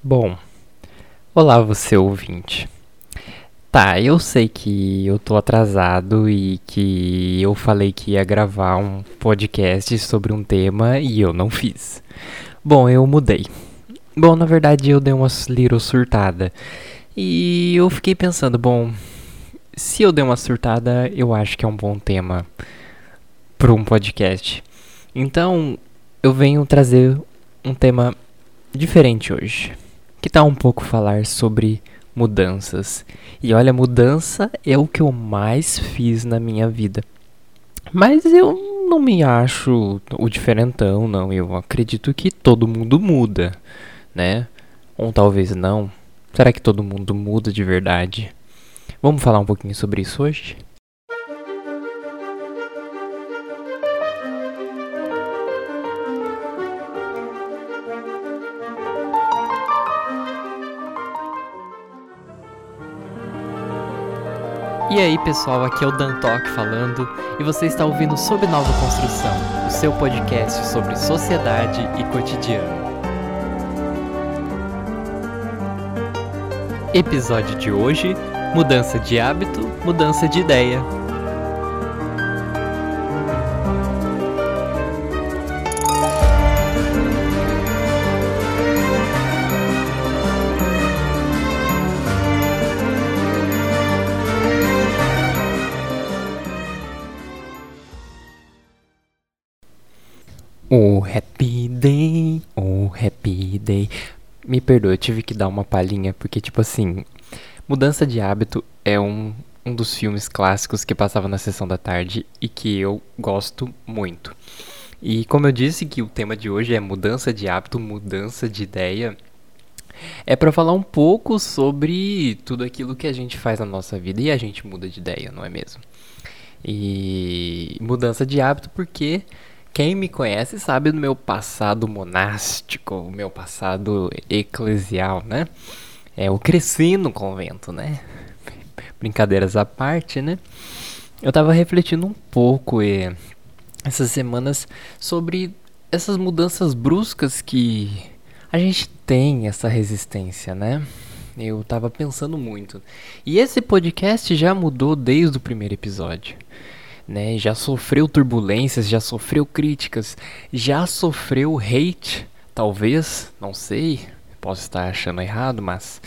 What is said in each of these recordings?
Bom, olá você ouvinte. Tá, eu sei que eu tô atrasado e que eu falei que ia gravar um podcast sobre um tema e eu não fiz. Bom, eu mudei. Bom, na verdade eu dei uma little surtada. E eu fiquei pensando, bom, se eu dei uma surtada, eu acho que é um bom tema para um podcast. Então, eu venho trazer um tema diferente hoje que tal um pouco falar sobre mudanças? E olha, mudança é o que eu mais fiz na minha vida. Mas eu não me acho o diferentão, não. Eu acredito que todo mundo muda, né? Ou talvez não. Será que todo mundo muda de verdade? Vamos falar um pouquinho sobre isso hoje? E aí pessoal, aqui é o Dan Talk falando e você está ouvindo Sob Nova Construção, o seu podcast sobre sociedade e cotidiano. Episódio de hoje: Mudança de hábito, mudança de ideia. Oh, happy day, oh, happy day. Me perdoa, eu tive que dar uma palhinha, porque, tipo assim, Mudança de Hábito é um, um dos filmes clássicos que passava na sessão da tarde e que eu gosto muito. E como eu disse que o tema de hoje é mudança de hábito, mudança de ideia, é para falar um pouco sobre tudo aquilo que a gente faz na nossa vida e a gente muda de ideia, não é mesmo? E mudança de hábito porque quem me conhece sabe do meu passado monástico, o meu passado eclesial, né? É, eu cresci no convento, né? Brincadeiras à parte, né? Eu tava refletindo um pouco e, essas semanas sobre essas mudanças bruscas que a gente tem essa resistência, né? Eu tava pensando muito. E esse podcast já mudou desde o primeiro episódio né? Já sofreu turbulências, já sofreu críticas, já sofreu hate, talvez, não sei, posso estar achando errado, mas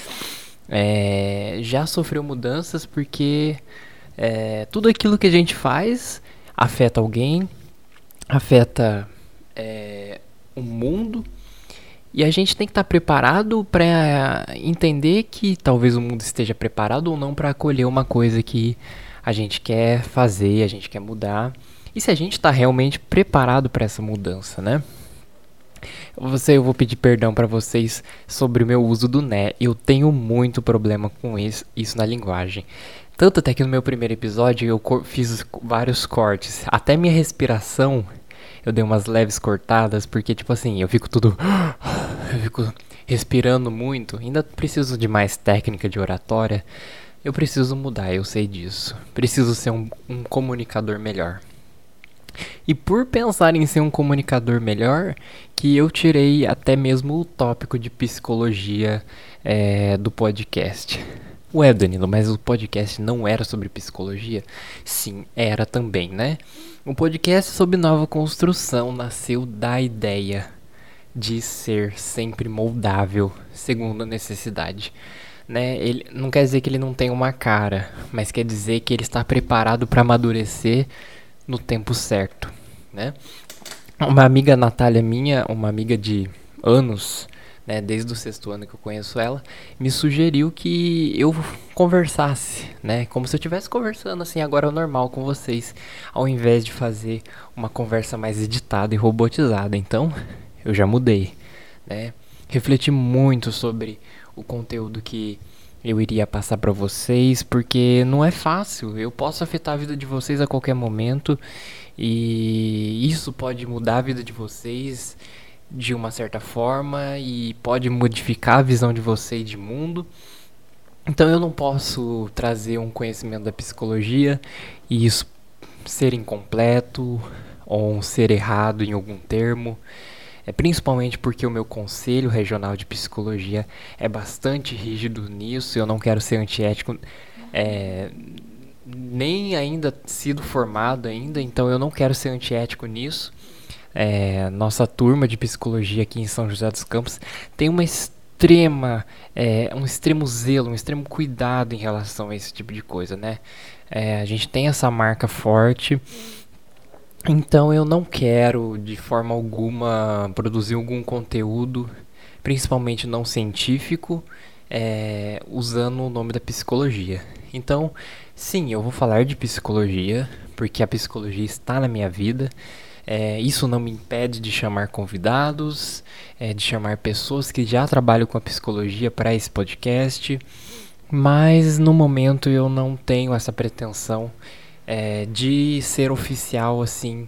é, já sofreu mudanças porque é, tudo aquilo que a gente faz afeta alguém, afeta é, o mundo. E a gente tem que estar preparado para entender que talvez o mundo esteja preparado ou não para acolher uma coisa que a gente quer fazer, a gente quer mudar. E se a gente está realmente preparado para essa mudança, né? Você, eu vou pedir perdão para vocês sobre o meu uso do né. Eu tenho muito problema com isso, isso na linguagem. Tanto até que no meu primeiro episódio eu fiz vários cortes. Até minha respiração eu dei umas leves cortadas, porque tipo assim, eu fico tudo. Eu fico respirando muito. Ainda preciso de mais técnica de oratória. Eu preciso mudar, eu sei disso. Preciso ser um, um, comunicador melhor. E por pensar em ser um comunicador melhor, que eu tirei até mesmo o tópico de psicologia é, do podcast. Ué, Danilo, mas o podcast não era sobre psicologia? Sim, era também, né? O podcast sobre nova construção nasceu da ideia de ser sempre moldável segundo a necessidade né? Ele não quer dizer que ele não tem uma cara, mas quer dizer que ele está preparado para amadurecer no tempo certo, né? Uma amiga Natália minha, uma amiga de anos, né, desde o sexto ano que eu conheço ela, me sugeriu que eu conversasse, né, como se eu estivesse conversando assim agora normal com vocês, ao invés de fazer uma conversa mais editada e robotizada. Então, eu já mudei, né? Refleti muito sobre o conteúdo que eu iria passar para vocês, porque não é fácil. Eu posso afetar a vida de vocês a qualquer momento e isso pode mudar a vida de vocês de uma certa forma e pode modificar a visão de vocês de mundo. Então eu não posso trazer um conhecimento da psicologia e isso ser incompleto ou ser errado em algum termo. É principalmente porque o meu conselho regional de psicologia é bastante rígido nisso. Eu não quero ser antiético, é, nem ainda sido formado ainda, então eu não quero ser antiético nisso. É, nossa turma de psicologia aqui em São José dos Campos tem uma extrema, é, um extremo zelo, um extremo cuidado em relação a esse tipo de coisa, né? É, a gente tem essa marca forte. Então eu não quero de forma alguma produzir algum conteúdo, principalmente não científico, é, usando o nome da psicologia. Então, sim, eu vou falar de psicologia, porque a psicologia está na minha vida. É, isso não me impede de chamar convidados, é, de chamar pessoas que já trabalham com a psicologia para esse podcast, mas no momento eu não tenho essa pretensão é, de ser oficial assim.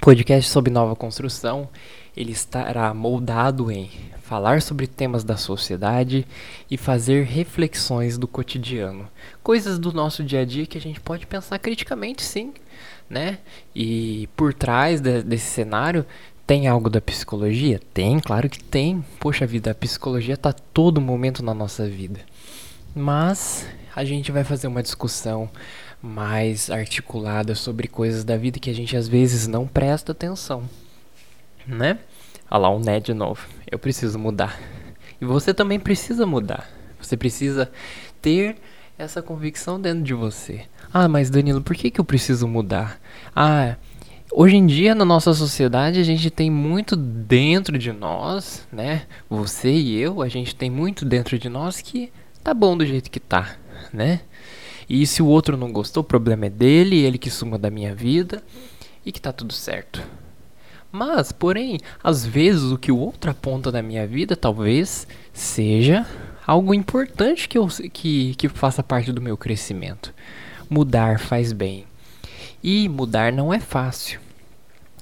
Podcast sobre nova construção, ele estará moldado em falar sobre temas da sociedade e fazer reflexões do cotidiano, coisas do nosso dia a dia que a gente pode pensar criticamente, sim, né? E por trás de, desse cenário tem algo da psicologia? Tem, claro que tem. Poxa vida, a psicologia está todo momento na nossa vida. Mas a gente vai fazer uma discussão mais articulada sobre coisas da vida que a gente às vezes não presta atenção, né? Olha lá, um né de novo. Eu preciso mudar. E você também precisa mudar. Você precisa ter essa convicção dentro de você. Ah, mas Danilo, por que, que eu preciso mudar? Ah, hoje em dia na nossa sociedade a gente tem muito dentro de nós, né? Você e eu, a gente tem muito dentro de nós que tá bom do jeito que tá, né? E se o outro não gostou, o problema é dele, ele que suma da minha vida e que tá tudo certo. Mas, porém, às vezes o que o outro aponta na minha vida talvez seja algo importante que, eu, que, que faça parte do meu crescimento. Mudar faz bem. E mudar não é fácil.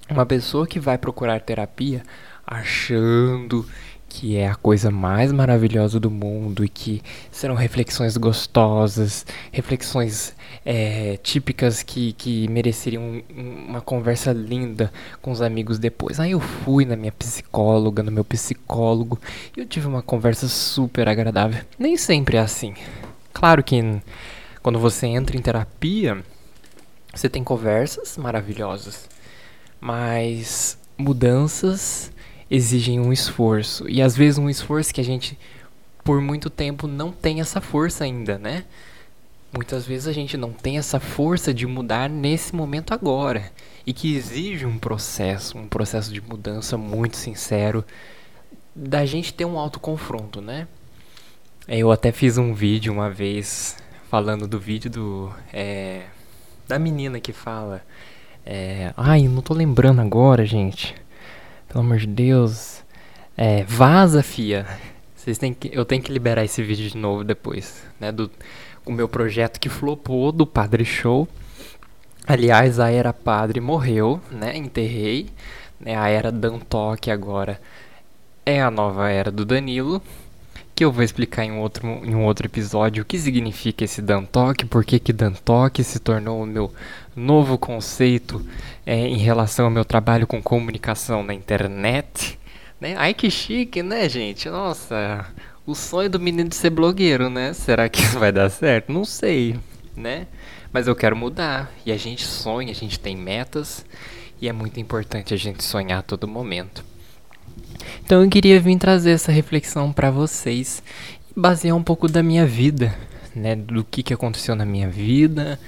Uma pessoa que vai procurar terapia achando que é a coisa mais maravilhosa do mundo e que serão reflexões gostosas, reflexões é, típicas que, que mereceriam uma conversa linda com os amigos depois. Aí eu fui na minha psicóloga, no meu psicólogo, e eu tive uma conversa super agradável. Nem sempre é assim. Claro que quando você entra em terapia, você tem conversas maravilhosas, mas mudanças exigem um esforço. E às vezes um esforço que a gente, por muito tempo, não tem essa força ainda, né? Muitas vezes a gente não tem essa força de mudar nesse momento agora. E que exige um processo, um processo de mudança muito sincero, da gente ter um autoconfronto, né? Eu até fiz um vídeo uma vez falando do vídeo do. É, da menina que fala. É, ai, não tô lembrando agora, gente. Pelo amor de Deus. É, vaza, fia. Vocês têm que, eu tenho que liberar esse vídeo de novo depois, né? Do o meu projeto que flopou do Padre Show. Aliás, a era Padre morreu, né? Enterrei. Né? A era Dantok agora é a nova era do Danilo. Que eu vou explicar em outro, em um outro episódio o que significa esse Dantok, por que, que Dantok se tornou o meu novo conceito é, em relação ao meu trabalho com comunicação na internet. Né? Ai que chique, né, gente? Nossa, o sonho do menino de ser blogueiro, né? Será que isso vai dar certo? Não sei, né? Mas eu quero mudar. E a gente sonha, a gente tem metas. E é muito importante a gente sonhar a todo momento. Então eu queria vir trazer essa reflexão para vocês e basear um pouco da minha vida, né? Do que, que aconteceu na minha vida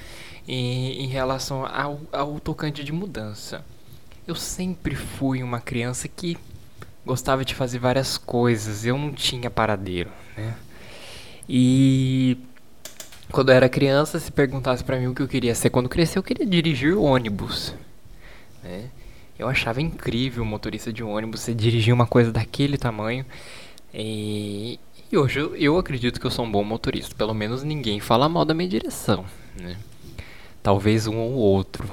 em, em relação ao, ao tocante de mudança. Eu sempre fui uma criança que gostava de fazer várias coisas, eu não tinha paradeiro, né? E quando eu era criança, se perguntasse para mim o que eu queria ser quando crescer, eu queria dirigir ônibus, né? Eu achava incrível o motorista de ônibus, você dirigir uma coisa daquele tamanho. E, e hoje eu, eu acredito que eu sou um bom motorista, pelo menos ninguém fala mal da minha direção, né? Talvez um ou outro.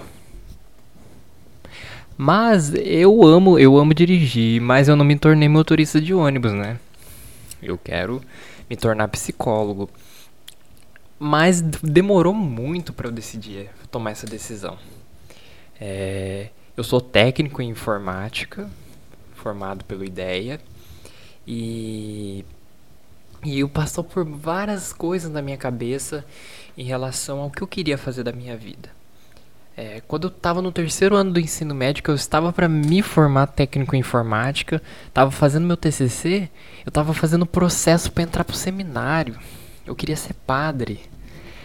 Mas eu amo, eu amo dirigir, mas eu não me tornei motorista de ônibus, né? Eu quero me tornar psicólogo. Mas demorou muito para eu decidir tomar essa decisão. É, eu sou técnico em informática, formado pelo IDEA. E, e eu passou por várias coisas na minha cabeça em relação ao que eu queria fazer da minha vida. É, quando eu estava no terceiro ano do ensino médio, eu estava para me formar técnico em informática, estava fazendo meu TCC, eu estava fazendo processo para entrar pro seminário. Eu queria ser padre.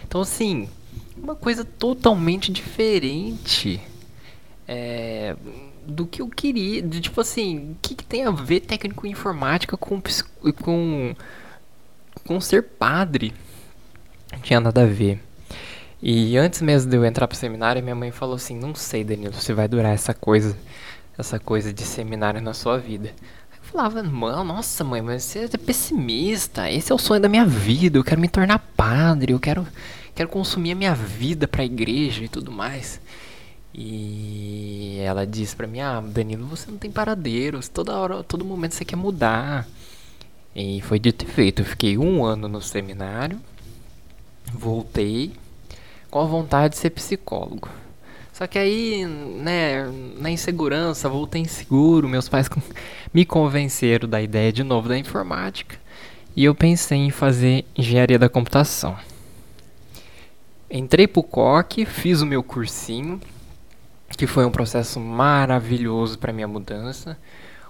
Então, assim, uma coisa totalmente diferente é, do que eu queria. De, tipo assim, o que, que, tem a ver técnico em informática com, com, com ser padre? Não tinha nada a ver. E antes mesmo de eu entrar pro seminário, minha mãe falou assim: Não sei, Danilo, se vai durar essa coisa, essa coisa de seminário na sua vida. Eu falava, mãe, nossa mãe, mas você é pessimista. Esse é o sonho da minha vida. Eu quero me tornar padre. Eu quero, quero consumir a minha vida pra igreja e tudo mais. E ela disse pra mim: Ah, Danilo, você não tem paradeiros. Toda hora, todo momento você quer mudar. E foi dito e feito. Eu fiquei um ano no seminário. Voltei com a vontade de ser psicólogo. Só que aí, né, na insegurança, voltei inseguro, meus pais me convenceram da ideia de novo da informática e eu pensei em fazer engenharia da computação. Entrei pro COC, fiz o meu cursinho, que foi um processo maravilhoso para minha mudança,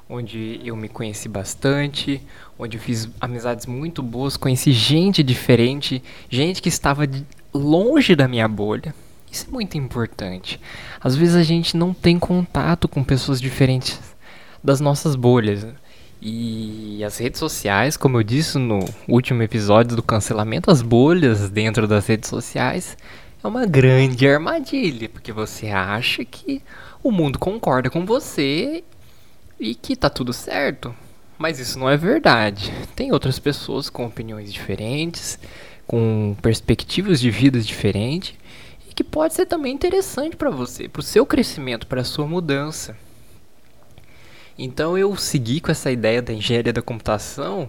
onde eu me conheci bastante, onde eu fiz amizades muito boas, conheci gente diferente, gente que estava longe da minha bolha. Isso é muito importante. Às vezes a gente não tem contato com pessoas diferentes das nossas bolhas. E as redes sociais, como eu disse no último episódio do cancelamento, as bolhas dentro das redes sociais é uma grande armadilha, porque você acha que o mundo concorda com você e que tá tudo certo. Mas isso não é verdade. Tem outras pessoas com opiniões diferentes, com perspectivas de vida diferentes e que pode ser também interessante para você, para o seu crescimento, para a sua mudança. Então eu segui com essa ideia da engenharia da computação,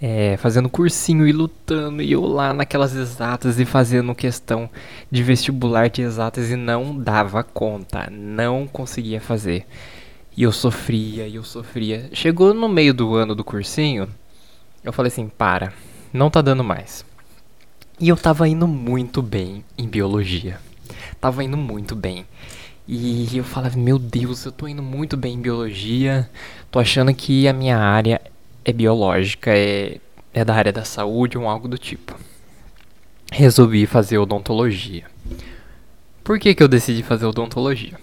é, fazendo cursinho e lutando, e eu lá naquelas exatas e fazendo questão de vestibular de exatas e não dava conta, não conseguia fazer. E eu sofria, e eu sofria. Chegou no meio do ano do cursinho, eu falei assim: para, não tá dando mais. E eu tava indo muito bem em biologia. Tava indo muito bem. E eu falava, meu Deus, eu tô indo muito bem em biologia. Tô achando que a minha área é biológica, é, é da área da saúde ou algo do tipo. Resolvi fazer odontologia. Por que, que eu decidi fazer odontologia?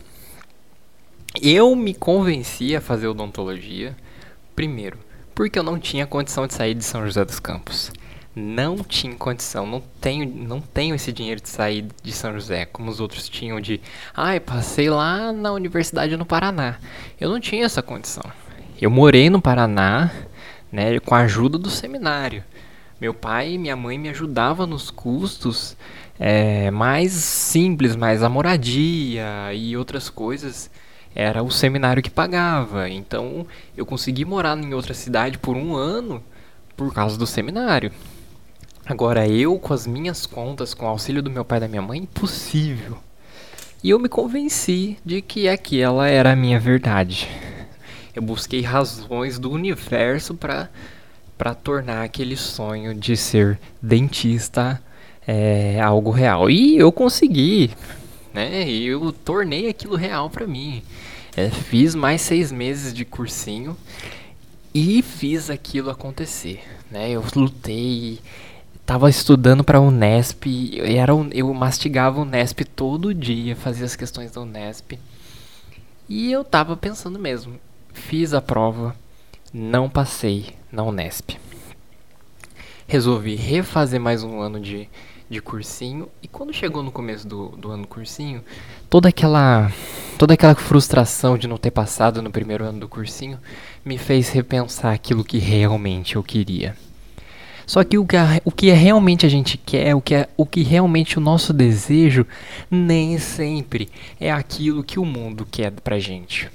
Eu me convenci a fazer odontologia, primeiro, porque eu não tinha condição de sair de São José dos Campos não tinha condição, não tenho, não tenho esse dinheiro de sair de São José, como os outros tinham de, ai, passei lá na universidade no Paraná. Eu não tinha essa condição. Eu morei no Paraná, né, com a ajuda do seminário. Meu pai e minha mãe me ajudavam nos custos é, mais simples, mais a moradia e outras coisas. Era o seminário que pagava. Então eu consegui morar em outra cidade por um ano por causa do seminário. Agora eu, com as minhas contas, com o auxílio do meu pai e da minha mãe, impossível. E eu me convenci de que aquela era a minha verdade. Eu busquei razões do universo para para tornar aquele sonho de ser dentista é, algo real. E eu consegui, né? Eu tornei aquilo real para mim. É, fiz mais seis meses de cursinho e fiz aquilo acontecer, né? Eu lutei tava estudando para Unesp, era eu mastigava o Unesp todo dia, fazia as questões da Unesp. E eu tava pensando mesmo, fiz a prova, não passei na Unesp. Resolvi refazer mais um ano de, de cursinho e quando chegou no começo do, do ano do cursinho, toda aquela toda aquela frustração de não ter passado no primeiro ano do cursinho me fez repensar aquilo que realmente eu queria. Só que o que, o que realmente a gente quer, o que, é, o que realmente o nosso desejo, nem sempre é aquilo que o mundo quer pra gente.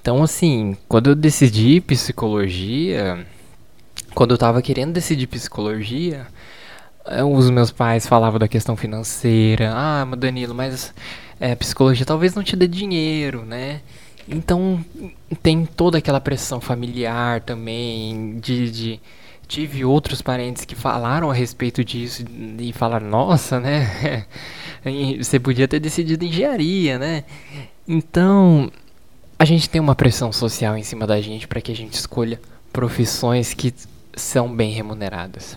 Então, assim, quando eu decidi psicologia, quando eu tava querendo decidir psicologia, eh, os meus pais falavam da questão financeira. Ah, Danilo, mas é, psicologia talvez não te dê dinheiro, né? Então tem toda aquela pressão familiar também, de, de tive outros parentes que falaram a respeito disso e falaram, nossa, né? Você podia ter decidido engenharia, né? Então, a gente tem uma pressão social em cima da gente para que a gente escolha profissões que são bem remuneradas.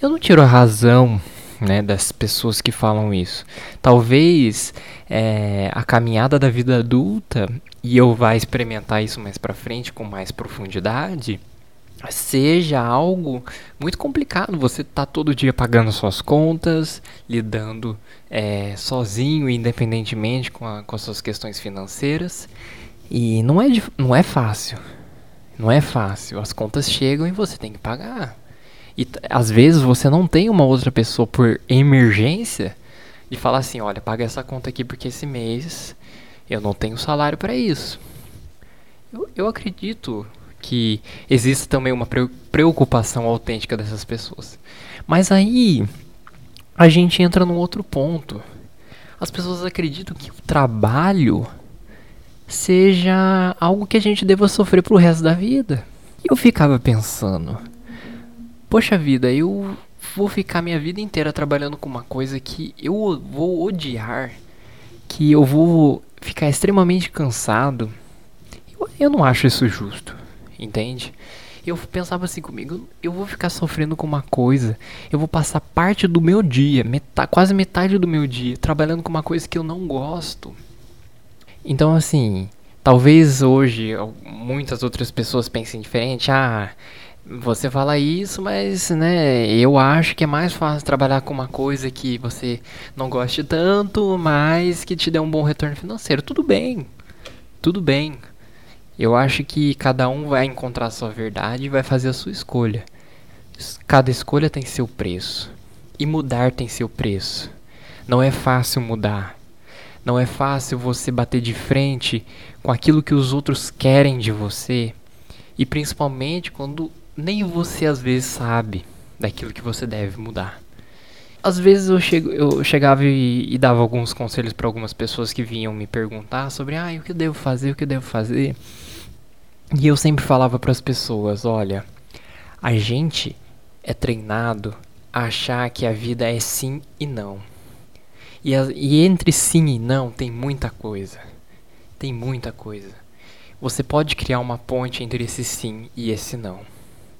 Eu não tiro a razão né, das pessoas que falam isso. Talvez é, a caminhada da vida adulta, e eu vá experimentar isso mais para frente com mais profundidade, seja algo muito complicado. Você tá todo dia pagando suas contas, lidando é, sozinho, independentemente com, a, com as suas questões financeiras. E não é, não é fácil. Não é fácil. As contas chegam e você tem que pagar. E às vezes você não tem uma outra pessoa por emergência de falar assim, olha, paga essa conta aqui porque esse mês eu não tenho salário para isso. Eu, eu acredito que existe também uma preocupação autêntica dessas pessoas. Mas aí a gente entra num outro ponto. As pessoas acreditam que o trabalho seja algo que a gente deva sofrer pro resto da vida. E eu ficava pensando, poxa vida, eu vou ficar minha vida inteira trabalhando com uma coisa que eu vou odiar, que eu vou ficar extremamente cansado. Eu, eu não acho isso justo, entende? Eu pensava assim comigo, eu vou ficar sofrendo com uma coisa, eu vou passar parte do meu dia, metade, quase metade do meu dia, trabalhando com uma coisa que eu não gosto. Então assim, talvez hoje muitas outras pessoas pensem diferente, ah, você fala isso, mas né, eu acho que é mais fácil trabalhar com uma coisa que você não goste tanto, mas que te dê um bom retorno financeiro. Tudo bem. Tudo bem. Eu acho que cada um vai encontrar a sua verdade e vai fazer a sua escolha. Cada escolha tem seu preço. E mudar tem seu preço. Não é fácil mudar. Não é fácil você bater de frente com aquilo que os outros querem de você. E principalmente quando nem você às vezes sabe daquilo que você deve mudar. Às vezes eu, chego, eu chegava e, e dava alguns conselhos para algumas pessoas que vinham me perguntar sobre ah, o que eu devo fazer, o que eu devo fazer. E eu sempre falava para as pessoas, olha, a gente é treinado a achar que a vida é sim e não. E, e entre sim e não tem muita coisa. Tem muita coisa. Você pode criar uma ponte entre esse sim e esse não.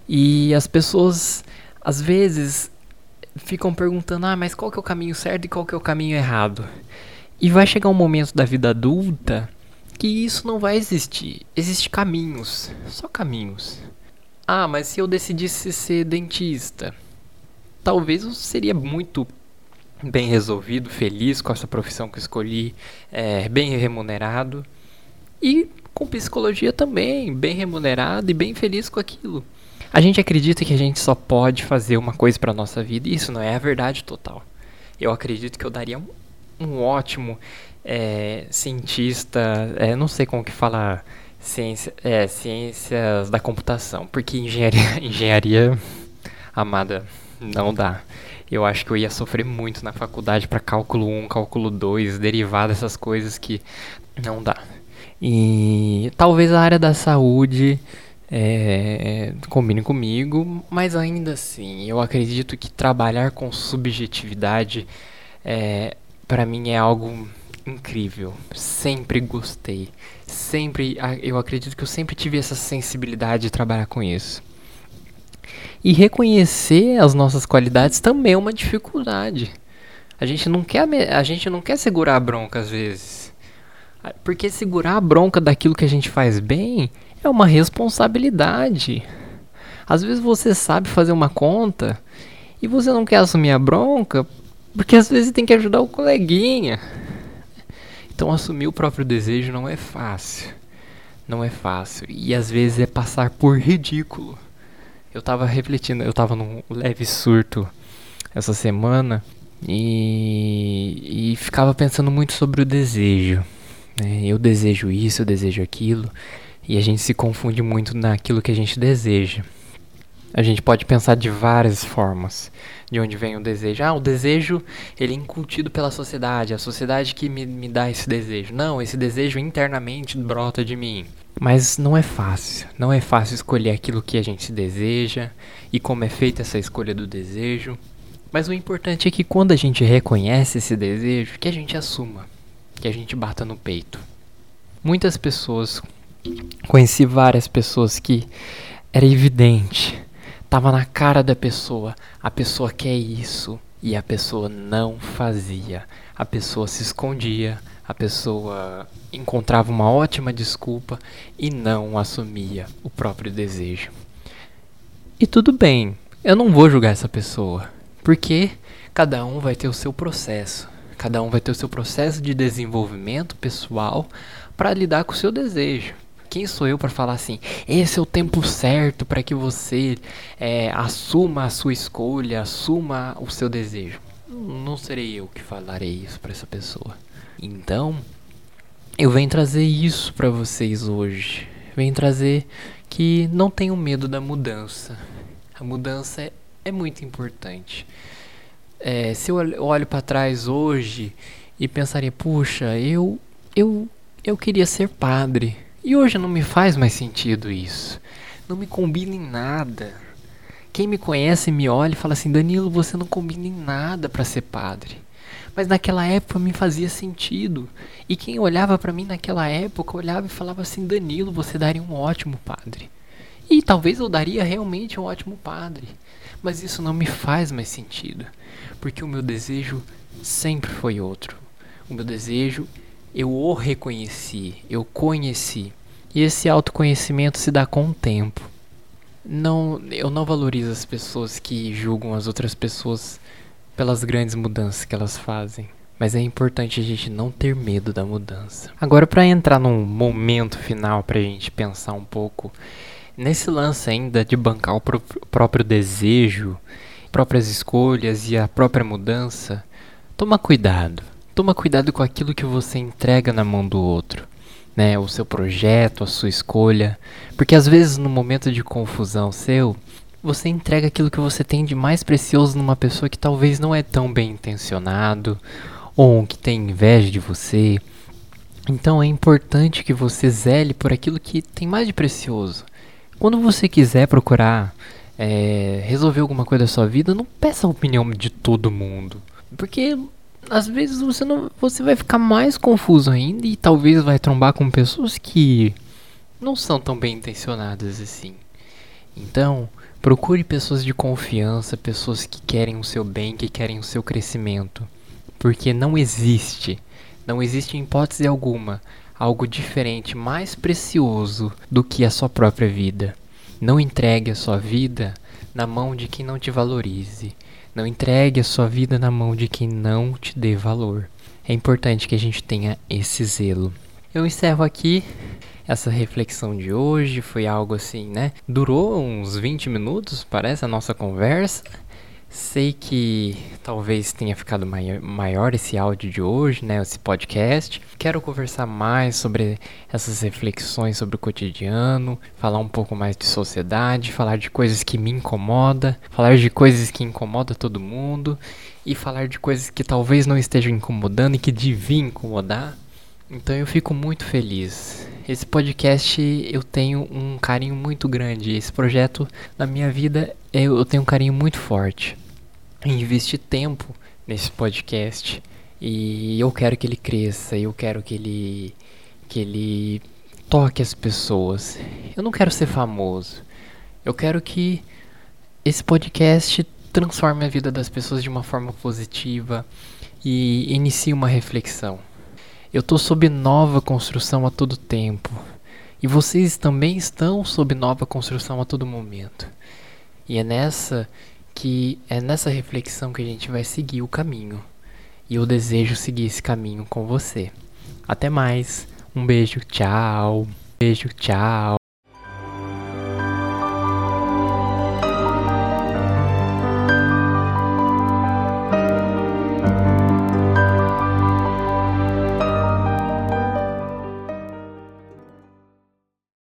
E as pessoas, às vezes, ficam perguntando: ah, mas qual que é o caminho certo e qual que é o caminho errado? E vai chegar um momento da vida adulta que isso não vai existir. Existem caminhos, só caminhos. Ah, mas se eu decidisse ser dentista, talvez eu seria muito bem resolvido, feliz com essa profissão que escolhi, é, bem remunerado. E com psicologia também, bem remunerado e bem feliz com aquilo. A gente acredita que a gente só pode fazer uma coisa para nossa vida e isso não é a verdade total. Eu acredito que eu daria um, um ótimo é, cientista, é, não sei como que fala ciência, é, ciências da computação, porque engenharia, engenharia amada não dá. Eu acho que eu ia sofrer muito na faculdade para cálculo 1, cálculo 2, derivado essas coisas que não dá. E talvez a área da saúde é, combine comigo, mas ainda assim, eu acredito que trabalhar com subjetividade é, para mim é algo incrível. Sempre gostei. Sempre, eu acredito que eu sempre tive essa sensibilidade de trabalhar com isso. E reconhecer as nossas qualidades também é uma dificuldade. A gente não quer, a gente não quer segurar a bronca às vezes. Porque segurar a bronca daquilo que a gente faz bem é uma responsabilidade. Às vezes você sabe fazer uma conta e você não quer assumir a bronca porque às vezes tem que ajudar o coleguinha. Então assumir o próprio desejo não é fácil. Não é fácil. E às vezes é passar por ridículo. Eu tava refletindo, eu tava num leve surto essa semana e, e ficava pensando muito sobre o desejo. Né? Eu desejo isso, eu desejo aquilo. E a gente se confunde muito naquilo que a gente deseja. A gente pode pensar de várias formas de onde vem o desejo. Ah, o desejo ele é incutido pela sociedade, a sociedade que me, me dá esse desejo. Não, esse desejo internamente brota de mim. Mas não é fácil, não é fácil escolher aquilo que a gente deseja e como é feita essa escolha do desejo. Mas o importante é que quando a gente reconhece esse desejo, que a gente assuma, que a gente bata no peito. Muitas pessoas, conheci várias pessoas que era evidente Tava na cara da pessoa. A pessoa quer isso e a pessoa não fazia. A pessoa se escondia, a pessoa encontrava uma ótima desculpa e não assumia o próprio desejo. E tudo bem, eu não vou julgar essa pessoa, porque cada um vai ter o seu processo. Cada um vai ter o seu processo de desenvolvimento pessoal para lidar com o seu desejo quem sou eu para falar assim? Esse é o tempo certo para que você é, assuma a sua escolha, assuma o seu desejo. Não serei eu que falarei isso para essa pessoa. Então, eu venho trazer isso para vocês hoje. Venho trazer que não tenham medo da mudança. A mudança é, é muito importante. É, se eu olho para trás hoje e pensaria, puxa, eu eu eu queria ser padre. E hoje não me faz mais sentido isso. Não me combina em nada. Quem me conhece me olha e fala assim: Danilo, você não combina em nada para ser padre. Mas naquela época me fazia sentido. E quem olhava para mim naquela época olhava e falava assim: Danilo, você daria um ótimo padre. E talvez eu daria realmente um ótimo padre. Mas isso não me faz mais sentido. Porque o meu desejo sempre foi outro. O meu desejo eu o reconheci, eu conheci. E esse autoconhecimento se dá com o tempo. Não, eu não valorizo as pessoas que julgam as outras pessoas pelas grandes mudanças que elas fazem. Mas é importante a gente não ter medo da mudança. Agora, para entrar num momento final, para a gente pensar um pouco nesse lance ainda de bancar o pró próprio desejo, próprias escolhas e a própria mudança, toma cuidado. Toma cuidado com aquilo que você entrega na mão do outro, né? O seu projeto, a sua escolha, porque às vezes no momento de confusão seu, você entrega aquilo que você tem de mais precioso numa pessoa que talvez não é tão bem intencionado ou que tem inveja de você. Então é importante que você zele por aquilo que tem mais de precioso. Quando você quiser procurar é, resolver alguma coisa da sua vida, não peça a opinião de todo mundo. Porque às vezes você não você vai ficar mais confuso ainda e talvez vai trombar com pessoas que não são tão bem intencionadas assim. Então, procure pessoas de confiança, pessoas que querem o seu bem, que querem o seu crescimento, porque não existe, não existe em hipótese alguma algo diferente, mais precioso do que a sua própria vida. Não entregue a sua vida na mão de quem não te valorize. Não entregue a sua vida na mão de quem não te dê valor. É importante que a gente tenha esse zelo. Eu encerro aqui essa reflexão de hoje. Foi algo assim, né? Durou uns 20 minutos, parece, a nossa conversa. Sei que talvez tenha ficado maior esse áudio de hoje, né, esse podcast. Quero conversar mais sobre essas reflexões sobre o cotidiano, falar um pouco mais de sociedade, falar de coisas que me incomodam, falar de coisas que incomodam todo mundo e falar de coisas que talvez não estejam incomodando e que deviam incomodar. Então eu fico muito feliz. Esse podcast eu tenho um carinho muito grande. Esse projeto na minha vida eu tenho um carinho muito forte investi tempo nesse podcast e eu quero que ele cresça, eu quero que ele que ele toque as pessoas. Eu não quero ser famoso. Eu quero que esse podcast transforme a vida das pessoas de uma forma positiva e inicie uma reflexão. Eu estou sob nova construção a todo tempo. E vocês também estão sob nova construção a todo momento. E é nessa que é nessa reflexão que a gente vai seguir o caminho. E eu desejo seguir esse caminho com você. Até mais. Um beijo, tchau. Beijo, tchau.